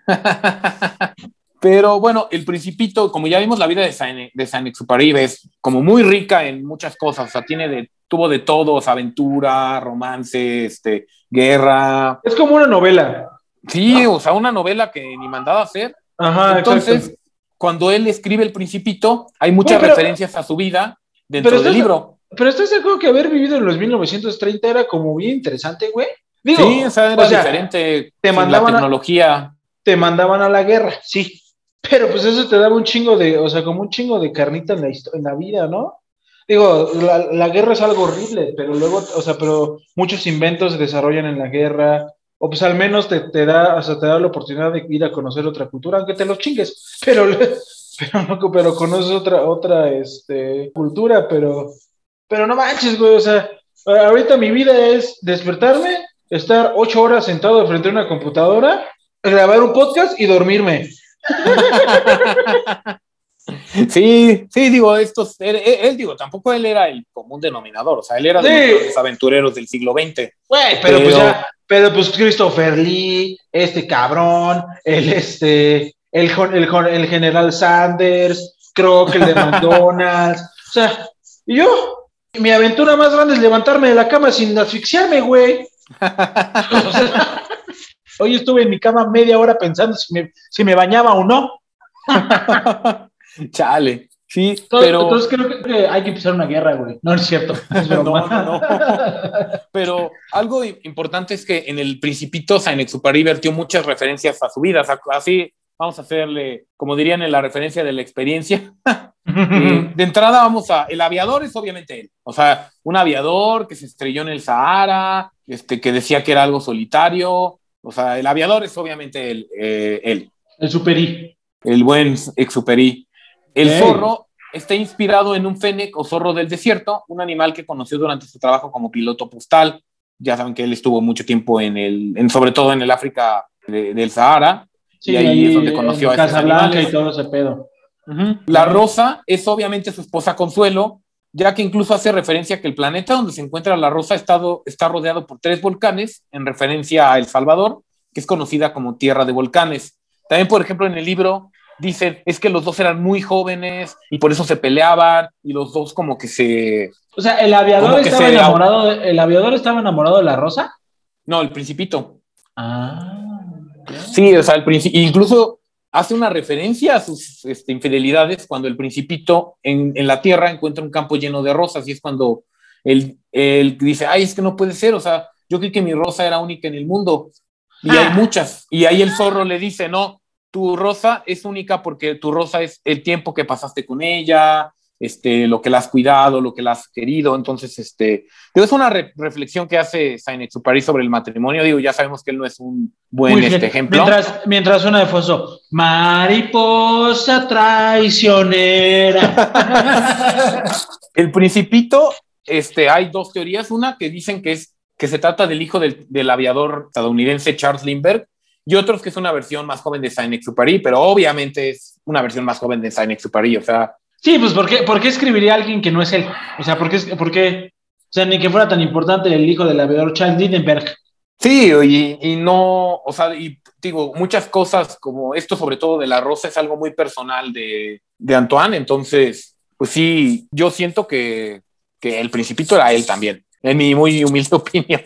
Pero bueno, el Principito, como ya vimos, la vida de Saint, de es como muy rica en muchas cosas. O sea, tiene de, tuvo de todo, o sea, aventura, romance, este, guerra. Es como una novela. Sí, o sea, una novela que ni mandaba a hacer. Ajá, Entonces, exacto. cuando él escribe El Principito, hay muchas pero- referencias a su vida dentro pero del estás- libro. Pero estás de acuerdo que haber vivido en los 1930 era como bien interesante, güey. Digo, sí, o sea, era o sea, diferente te mandaban la a- tecnología. te mandaban a la guerra, sí. Pero pues eso te daba un chingo de, o sea, como un chingo de carnita en la, en la vida, ¿no? Digo, la, la guerra es algo horrible, pero luego, o sea, pero muchos inventos se desarrollan en la guerra, o pues al menos te, te da, o sea, te da la oportunidad de ir a conocer otra cultura, aunque te los chingues, pero, pero, no, pero conoces otra, otra, este, cultura, pero, pero no manches, güey, o sea, ahorita mi vida es despertarme, estar ocho horas sentado frente a una computadora, grabar un podcast y dormirme. Sí, sí, digo, estos, él, él- él, digo, tampoco él era el común denominador, o sea, él era de los aventureros del siglo XX. Güey, pero, pues Pero- ya, pero pues Christopher Lee, este cabrón, el este, el, el, el general Sanders, Croc, el de McDonald's, o sea, y yo, mi aventura más grande es levantarme de la cama sin asfixiarme, güey. O sea, hoy estuve en mi cama media hora pensando si me, si me bañaba o no. Chale, sí, Entonces, pero, entonces creo que hay que empezar una guerra, güey. No, no es cierto. Es No, no, pero algo importante es que en el Principito Saint-Exupéry vertió muchas referencias a su vida, o sea, así vamos a hacerle, como dirían en la referencia de la experiencia, de entrada vamos a, el aviador es obviamente él, o sea, un aviador que se estrelló en el Sahara, este, que decía que era algo solitario, o sea, el aviador es obviamente él, eh, él El superí. el buen Exupéry. El zorro está inspirado en un fennec o zorro del desierto, un animal que conoció durante su trabajo como piloto postal. Ya saben que él estuvo mucho tiempo en el, en, sobre todo en el África de- del Sahara, y ahí es donde conoció a Casablanca animales. y todo ese pedo. La rosa es obviamente su esposa Consuelo, ya que incluso hace referencia a que el planeta donde se encuentra la rosa ha estado- está rodeado por tres volcanes, en referencia a El Salvador, que es conocida como tierra de volcanes. También, por ejemplo, en el libro dicen, es que los dos eran muy jóvenes y por eso se peleaban y los dos como que se... O sea, el aviador estaba enamorado de, el aviador estaba enamorado de la rosa. No, el principito. Ah. Sí, o sea, el princi- incluso hace una referencia a sus este, infidelidades cuando el principito en, en la tierra encuentra un campo lleno de rosas y es cuando él, él dice, ay, es que no puede ser, o sea, yo creí que mi rosa era única en el mundo y hay Ah. muchas. Y ahí el zorro le dice, no, tu rosa es única porque tu rosa es el tiempo que pasaste con ella, este, lo que la has cuidado, lo que la has querido. Entonces, este, es una re- reflexión que hace Saint-Exupéry sobre el matrimonio. Digo, ya sabemos que él no es un buen este, ejemplo. Mientras, mientras una de Foso, mariposa traicionera. El principito, este, hay dos teorías. Una que dicen que es que se trata del hijo del, del aviador estadounidense Charles Lindbergh y otros que es una versión más joven de Saint-Exupéry, pero obviamente es una versión más joven de Saint-Exupéry. O sea, sí, pues ¿por qué, ¿por qué escribiría alguien que no es él? O sea, ¿por qué, por qué? O sea, ni que fuera tan importante el hijo del aviador Charles Lindbergh. Sí, y, y no, o sea, y digo, muchas cosas como esto, sobre todo de la rosa, es algo muy personal de, de Antoine, entonces, pues sí, yo siento que, que el principito era él también, en mi muy humilde opinión.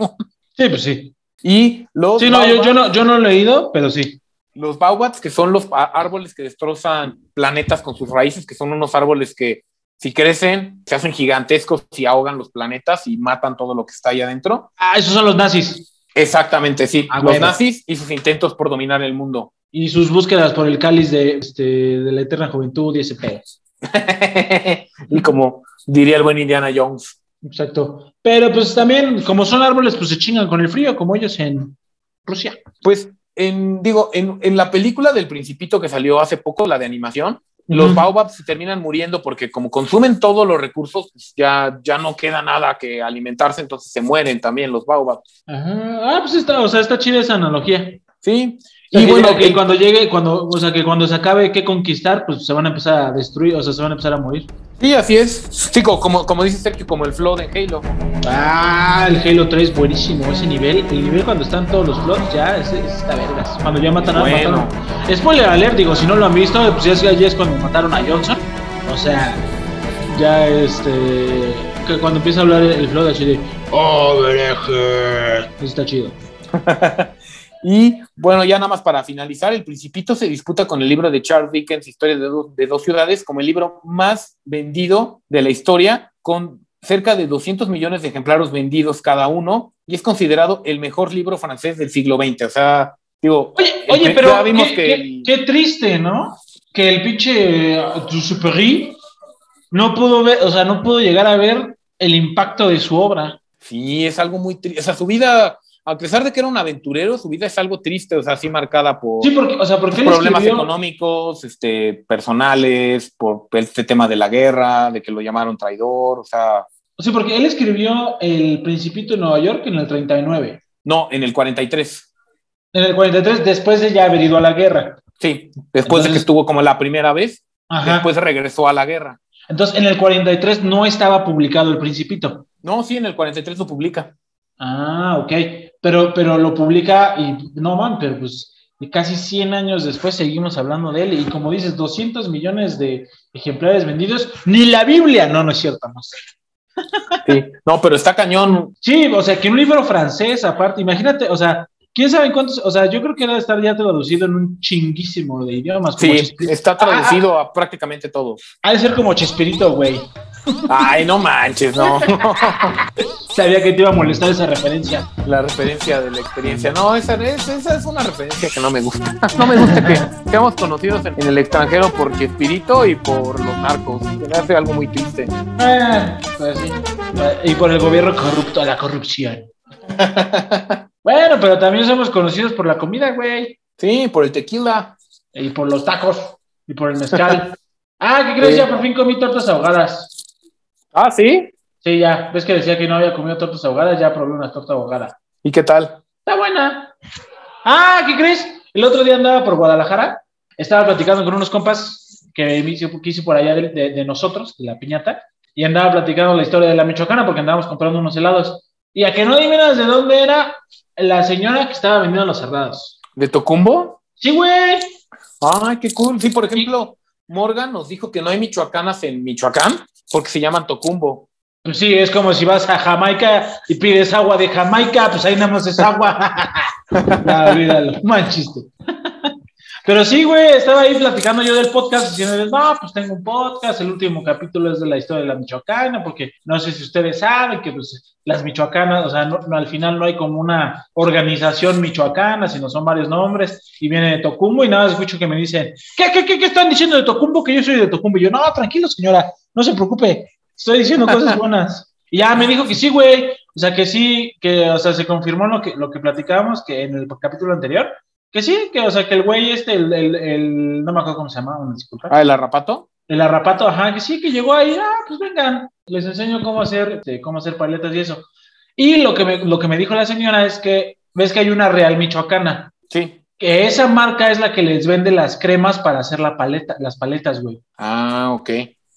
Sí, pues sí. Y los, Sí, no, yo, no, yo no lo he leído, pero sí. los baobabs, que son los árboles que destrozan planetas con sus raíces, que son unos árboles que si crecen, se hacen gigantescos y ahogan los planetas y matan todo lo que está ahí adentro. Ah, esos son los nazis. Exactamente, sí. Ah, los nazis y sus intentos por dominar el mundo. Y sus búsquedas por el cáliz de, este, de la eterna juventud y ese pedo. y como diría el buen Indiana Jones. Exacto. Pero pues también, como son árboles, pues se chingan con el frío, como ellos en Rusia. Pues, en, digo, en, en la película del Principito que salió hace poco, la de animación, los baobabs se terminan muriendo porque como consumen todos los recursos, pues ya, ya no queda nada que alimentarse, entonces se mueren también los baobabs. Ajá. Ah, pues está, o sea, está chida esa analogía. Sí. Y bueno, que cuando llegue, cuando, o sea, que cuando se acabe que conquistar, pues se van a empezar a destruir, o sea, se van a empezar a morir. Sí, así es. Sí, como, como dice Sergio, como el flood en Halo. Ah, el Halo 3 buenísimo, ese nivel. El nivel cuando están todos los floods, ya es, es esta vergas. Cuando ya matan a Bueno. mataron. Spoiler alert, digo, si no lo han visto, pues ya, es- ya es cuando mataron a Johnson. O sea, ya este. Que cuando empieza a hablar el flood así de. ¡Oh, bereje! Eso está chido. Y bueno, ya nada más para finalizar, El Principito se disputa con el libro de Charles Dickens, Historia de, do- de dos ciudades, como el libro más vendido de la historia, con cerca de 200 millones de ejemplares vendidos cada uno, y es considerado el mejor libro francés del siglo XX. O sea, digo, Oye, el- oye, pero ya vimos qué, que qué- el- qué triste, ¿no? Que el pinche uh, Dussupéry no pudo ver, o sea, no pudo llegar a ver el impacto de su obra. sí, es algo muy triste. O sea, su vida, a pesar de que era un aventurero, su vida es algo triste, o sea, así marcada por... Sí, porque, o sea, porque él problemas escribió- económicos, este, personales, por este tema de la guerra, de que lo llamaron traidor, o sea, Sí, porque él escribió El Principito en Nueva York en el 39. no, en el 43, En el 43, después de ya haber ido a la guerra. sí, después de que estuvo como la primera vez, Ajá. después regresó a la guerra. Entonces, en el 43 no estaba publicado El Principito. No, sí, en el 43 lo publica. Ah, ok. Pero, pero lo publica y no man, pero pues y casi 100 años después seguimos hablando de él. Y como dices, 200 millones de ejemplares vendidos. Ni la Biblia. No, no es cierto, no sé. Sí, no, pero está cañón. Sí, o sea, que un libro francés, aparte, imagínate, o sea, quién sabe en cuántos, o sea, yo creo que debe estar ya traducido en un chinguísimo de idiomas. como Sí, está traducido a prácticamente todo. Ha de ser como Chespirito, güey. Ay, no manches, no. Sabía que te iba a molestar esa referencia. La referencia de la experiencia. No, esa es, esa es una referencia que no me gusta. No me gusta que seamos conocidos en, en el extranjero por Chespirito y por los narcos. Se me hace algo muy triste. Ah, pues sí. Y por el gobierno corrupto, la corrupción. bueno, pero también somos conocidos por la comida, güey. Sí, por el tequila. Y por los tacos. Y por el mezcal. ah, ¿qué crees? Sí. Ya por fin comí tortas ahogadas. Ah, sí. Sí, ya. ¿Ves que decía que no había comido tortas ahogadas? Ya probé una torta ahogada. ¿Y qué tal? Está buena. Ah, ¿qué crees? El otro día andaba por Guadalajara. Estaba platicando con unos compas que, que hice por allá de, de- de nosotros, de la piñata. Y andaba platicando la historia de la Michoacana porque andábamos comprando unos helados. Y a que no adivinas de dónde era la señora que estaba vendiendo los cerrados. ¿De Tocumbo? Sí, güey. Ay, qué cool. Sí, por ejemplo, Morgan nos dijo que no hay michoacanas en Michoacán porque se llaman Tocumbo. Pues sí, es como si vas a Jamaica y pides agua de Jamaica, pues ahí nada más es agua. no, olvídalo, mal chiste. Pero sí, güey, estaba ahí platicando yo del podcast, diciéndoles, no, pues tengo un podcast, el último capítulo es de la historia de la Michoacana, porque no sé si ustedes saben que pues, las Michoacanas, o sea, no- al final no hay como una organización michoacana, sino son varios nombres, y viene de Tocumbo, y nada escucho que me dicen, ¿qué, qué, qué, qué están diciendo de Tocumbo? Que yo soy de Tocumbo. Y yo, no, tranquilo, señora, no se preocupe, estoy diciendo cosas buenas. Y ya me dijo que sí, güey. O sea, que sí, que, o sea, se confirmó lo que, lo que platicábamos que en el capítulo anterior. Que sí, que, o sea, que el güey este, el, el, el- no me acuerdo cómo se llama, disculpa. Ah, el arrapato. El arrapato, ajá, que sí, que llegó ahí, ah, pues vengan, les enseño cómo hacer, este, cómo hacer paletas y eso. Y lo que me, lo que me dijo la señora es que, ves que hay una Real Michoacana, Sí. que esa marca es la que les vende las cremas para hacer la paleta, las paletas, güey. Ah, ok.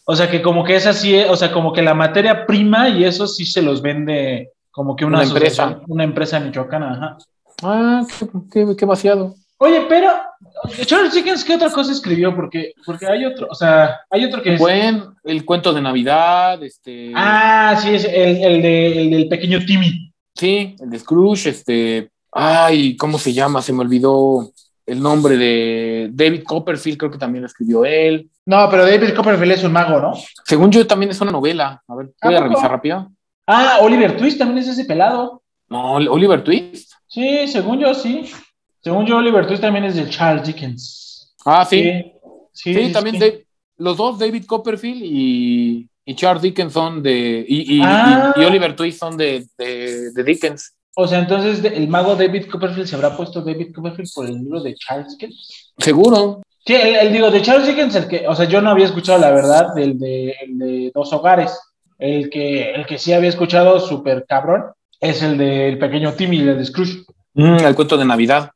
O sea, que como que esa sí, o sea, como que la materia prima y eso sí se los vende como que una, Una empresa. Una empresa michoacana, ajá. Ah, qué, qué, qué vaciado. Oye, pero Charles Dickens, ¿qué otra cosa escribió? Porque, porque hay otro, o sea, hay otro que es... Buen, el cuento de Navidad, este. Ah, sí, es el, el, de- el del pequeño Timmy. Sí, el de Scrooge, este. Ay, ¿cómo se llama? Se me olvidó el nombre de David Copperfield, creo que también lo escribió él. No, pero David Copperfield es un mago, ¿no? Según yo, también es una novela. A ver, ¿A voy a revisar rápido. Ah, Oliver Twist también es ese pelado. No, Oliver Twist. Sí, según yo, sí. Según yo, Oliver Twist también es de Charles Dickens. Ah, sí. Sí, Sí, sí, también de- los dos, David Copperfield y, y Charles Dickens son de. Y, y- Ah. y- Oliver Twist son de, de, de Dickens. O sea, entonces el mago David Copperfield se habrá puesto David Copperfield por el libro de Charles Dickens. Seguro. Sí, el, el digo de Charles Dickens, el que, o sea, yo no había escuchado la verdad del de, el de Dos Hogares. El que, el que sí había escuchado súper cabrón es el del pequeño Timmy, el de Scrooge. Mm, el cuento de Navidad.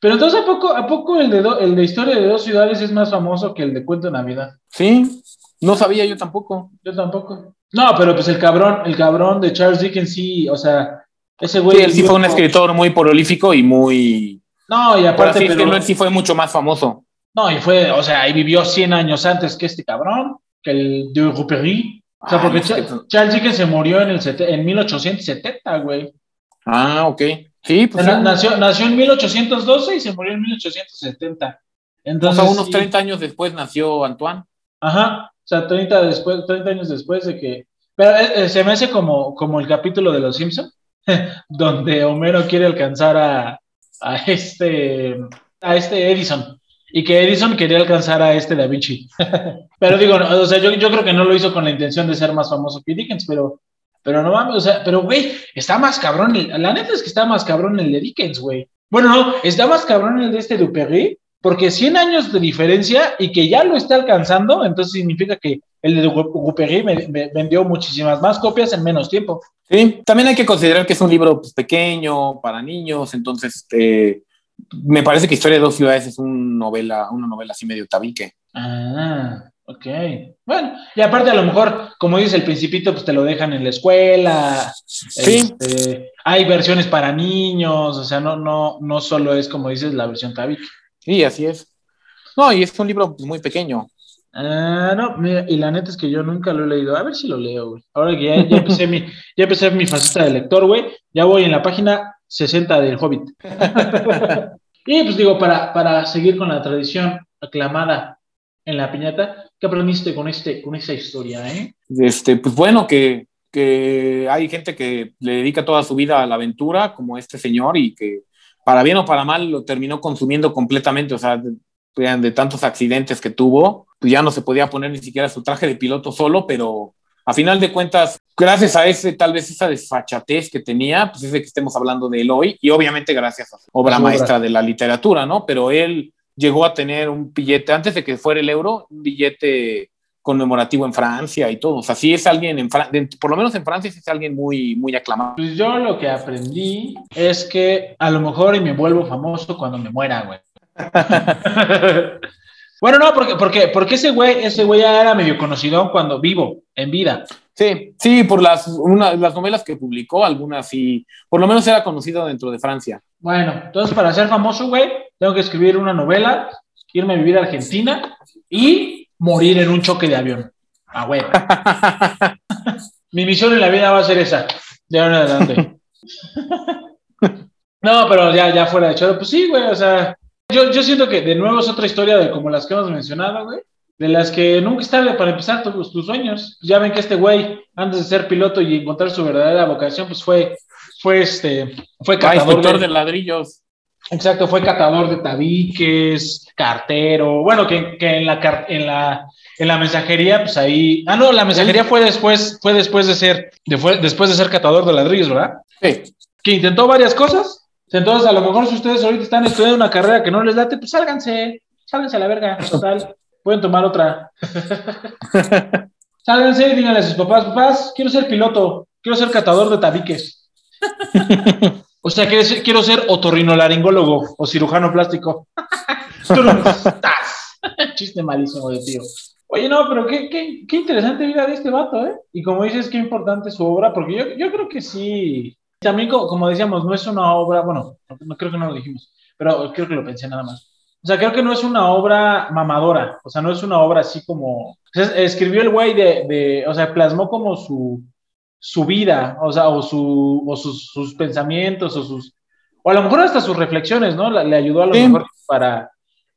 Pero entonces, ¿a poco, a poco el, de do- el de Historia de dos ciudades es más famoso que el de Cuento de Navidad? Sí, no sabía yo tampoco. Yo tampoco. No, pero pues el cabrón, el cabrón de Charles Dickens sí, o sea, ese güey. Sí, él sí fue un escritor muy prolífico y muy. No, y aparte, así pero- decirlo, él sí fue mucho más famoso. No, y fue, o sea, y vivió 100 años antes que este cabrón, que el de Rupéry. O sea, porque Cha- qué- Charles Dickens se murió en, el en 1870, güey. Ah, ok. Sí, pues. Sí. nació, nació en 1812 y se murió en 1870. O Entonces, sea, unos sí. 30 años después nació Antoine. Ajá, o sea, 30, después, 30 años después de que... Pero eh, eh, se me hace como, como el capítulo de Los Simpson, donde Homero quiere alcanzar a, a este a este Edison y que Edison quería alcanzar a este Da Vinci. pero digo, no, o sea, yo, yo creo que no lo hizo con la intención de ser más famoso que Dickens, pero, pero no mames, o sea, pero güey, está más cabrón, el- la neta es que está más cabrón el de Dickens, güey. Bueno, no, está más cabrón el de este Duperry, porque 100 años de diferencia y que ya lo está alcanzando, entonces significa que el de Duperry vendió muchísimas más copias en menos tiempo. Sí, también hay que considerar que es un libro pues, pequeño para niños, entonces eh, me parece que Historia de dos ciudades es un novela, una novela así medio tabique. Ah, ok. Bueno, y aparte a lo mejor, como dice el principito, pues te lo dejan en la escuela. Sí. Este, hay versiones para niños, o sea, no, no, no solo es como dices la versión tabique. Sí, así es. No, y es un libro pues, muy pequeño. Ah, no, mira, y la neta es que yo nunca lo he leído. A ver si lo leo, güey. Ahora que ya, ya empecé mi, ya empecé mi faceta de lector, güey. Ya voy en la página 60 del Hobbit. y pues digo, para, para seguir con la tradición aclamada en la piñata, ¿qué aprendiste con este, con esta historia, eh? Este, pues bueno, que, que hay gente que le dedica toda su vida a la aventura, como este señor, y que para bien o para mal lo terminó consumiendo completamente, o sea, de, de tantos accidentes que tuvo, pues ya no se podía poner ni siquiera su traje de piloto solo, pero a final de cuentas, gracias a ese, tal vez esa desfachatez que tenía, pues es de que estemos hablando de él hoy, y obviamente gracias a su obra maestra de la literatura, ¿no? Pero él llegó a tener un billete, antes de que fuera el euro, un billete conmemorativo en Francia y todo. O sea, sí es alguien, en Fran- de- por lo menos en Francia, sí es alguien muy, muy aclamado. Pues yo lo que aprendí es que a lo mejor y me vuelvo famoso cuando me muera, güey. bueno, no, porque, porque, porque ese güey, ese güey ya era medio conocido cuando vivo, en vida. Sí, sí, por las, una- las novelas que publicó, algunas sí, por lo menos era conocido dentro de Francia. Bueno, entonces para ser famoso, güey, tengo que escribir una novela, irme a vivir a Argentina y morir en un choque de avión. Ah, güey. Mi misión en la vida va a ser esa, de ahora en adelante. No, pero ya, ya fuera de choro, pues sí, güey, o sea, yo, yo siento que de nuevo es otra historia de como las que hemos mencionado, güey, de las que nunca es tarde para empezar tus, tus sueños. Ya ven que este güey, antes de ser piloto y encontrar su verdadera vocación, pues fue, fue este, fue catador de- de ladrillos. Exacto, fue catador de tabiques, cartero, bueno, que, que en, la, en, la, en la mensajería, pues ahí... Ah, no, la mensajería fue después, fue después de ser, de- fue después de ser catador de ladrillos, ¿verdad? Sí. Que intentó varias cosas. Entonces, a lo mejor si ustedes ahorita están estudiando una carrera que no les late, pues sálganse, sálganse a la verga, total, pueden tomar otra. sálganse y díganle a sus papás, papás, quiero ser piloto, quiero ser catador de tabiques. O sea, quiero ser, quiero ser otorrinolaringólogo o cirujano plástico. Tú no estás. Chiste malísimo de tío. Oye, no, pero qué, qué, qué interesante vida de este vato, ¿eh? Y como dices, qué importante su obra, porque yo, yo creo que sí. También, co- como, decíamos, no es una obra, bueno, no, creo que no lo dijimos, pero creo que lo pensé nada más. O sea, creo que no es una obra mamadora, o sea, no es una obra así como... escribió el güey de, de, o sea, plasmó como su, su vida, o sea, o, su, o sus, sus pensamientos, o sus, o a lo mejor hasta sus reflexiones, ¿no? Le, le ayudó a lo Sí. mejor para,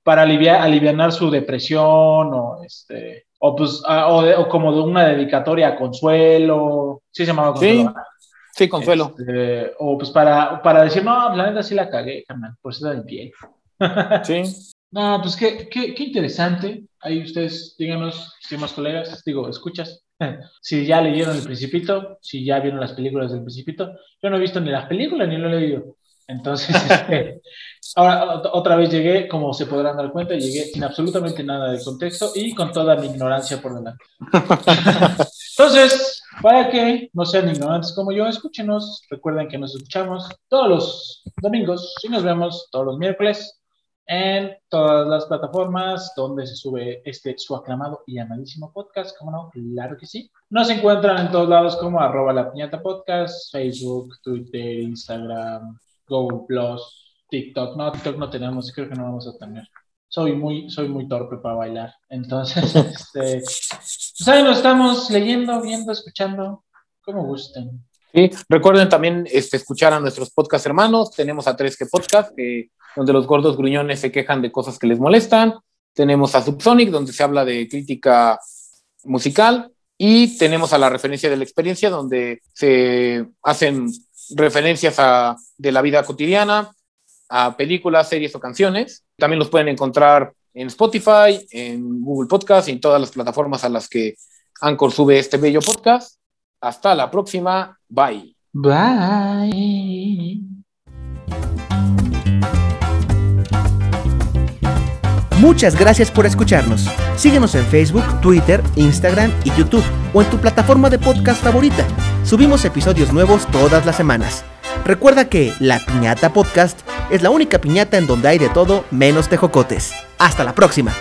para aliviar, alivianar su depresión, o este, o pues, a- o, de- o como de una dedicatoria a Consuelo, sí se llamaba Consuelo. Sí. Sí, Consuelo. Este, o pues para, para decir, no, la neta sí la cagué, carnal, por eso en pie. Sí. No, pues qué, qué, qué interesante. Ahí ustedes, díganos, estimados colegas, digo, escuchas, si ya leyeron El Principito, si ya vieron las películas del Principito. Yo no he visto ni las películas ni lo he leído. Entonces, este, ahora ot- otra vez llegué, como se podrán dar cuenta, llegué sin absolutamente nada de contexto y con toda mi ignorancia por delante. Entonces, para que no sean ignorantes como yo, escúchenos. Recuerden que nos escuchamos todos los domingos y nos vemos todos los miércoles en todas las plataformas donde se sube este su aclamado y amadísimo podcast, ¿cómo no? Claro que sí. Nos encuentran en todos lados como arroba la piñata podcast, Facebook, Twitter, Instagram, Google Plus, TikTok. No, TikTok no tenemos, creo que no vamos a tener. Soy muy, soy muy torpe para bailar. Entonces, este, pues lo estamos leyendo, viendo, escuchando, como gusten. Sí, recuerden también este, escuchar a nuestros podcast hermanos. Tenemos a Tres que Podcast, que- donde los gordos gruñones se quejan de cosas que les molestan. Tenemos a Subsonic, donde se habla de crítica musical. Y tenemos a la referencia de la experiencia, donde se hacen referencias a, de la vida cotidiana, a películas, series o canciones. También los pueden encontrar en Spotify, en Google Podcast y en todas las plataformas a las que Anchor sube este bello podcast. Hasta la próxima. Bye. Bye. Muchas gracias por escucharnos. Síguenos en Facebook, Twitter, Instagram y YouTube o en tu plataforma de podcast favorita. Subimos episodios nuevos todas las semanas. Recuerda que La Piñata Podcast es la única piñata en donde hay de todo menos tejocotes. Hasta la próxima.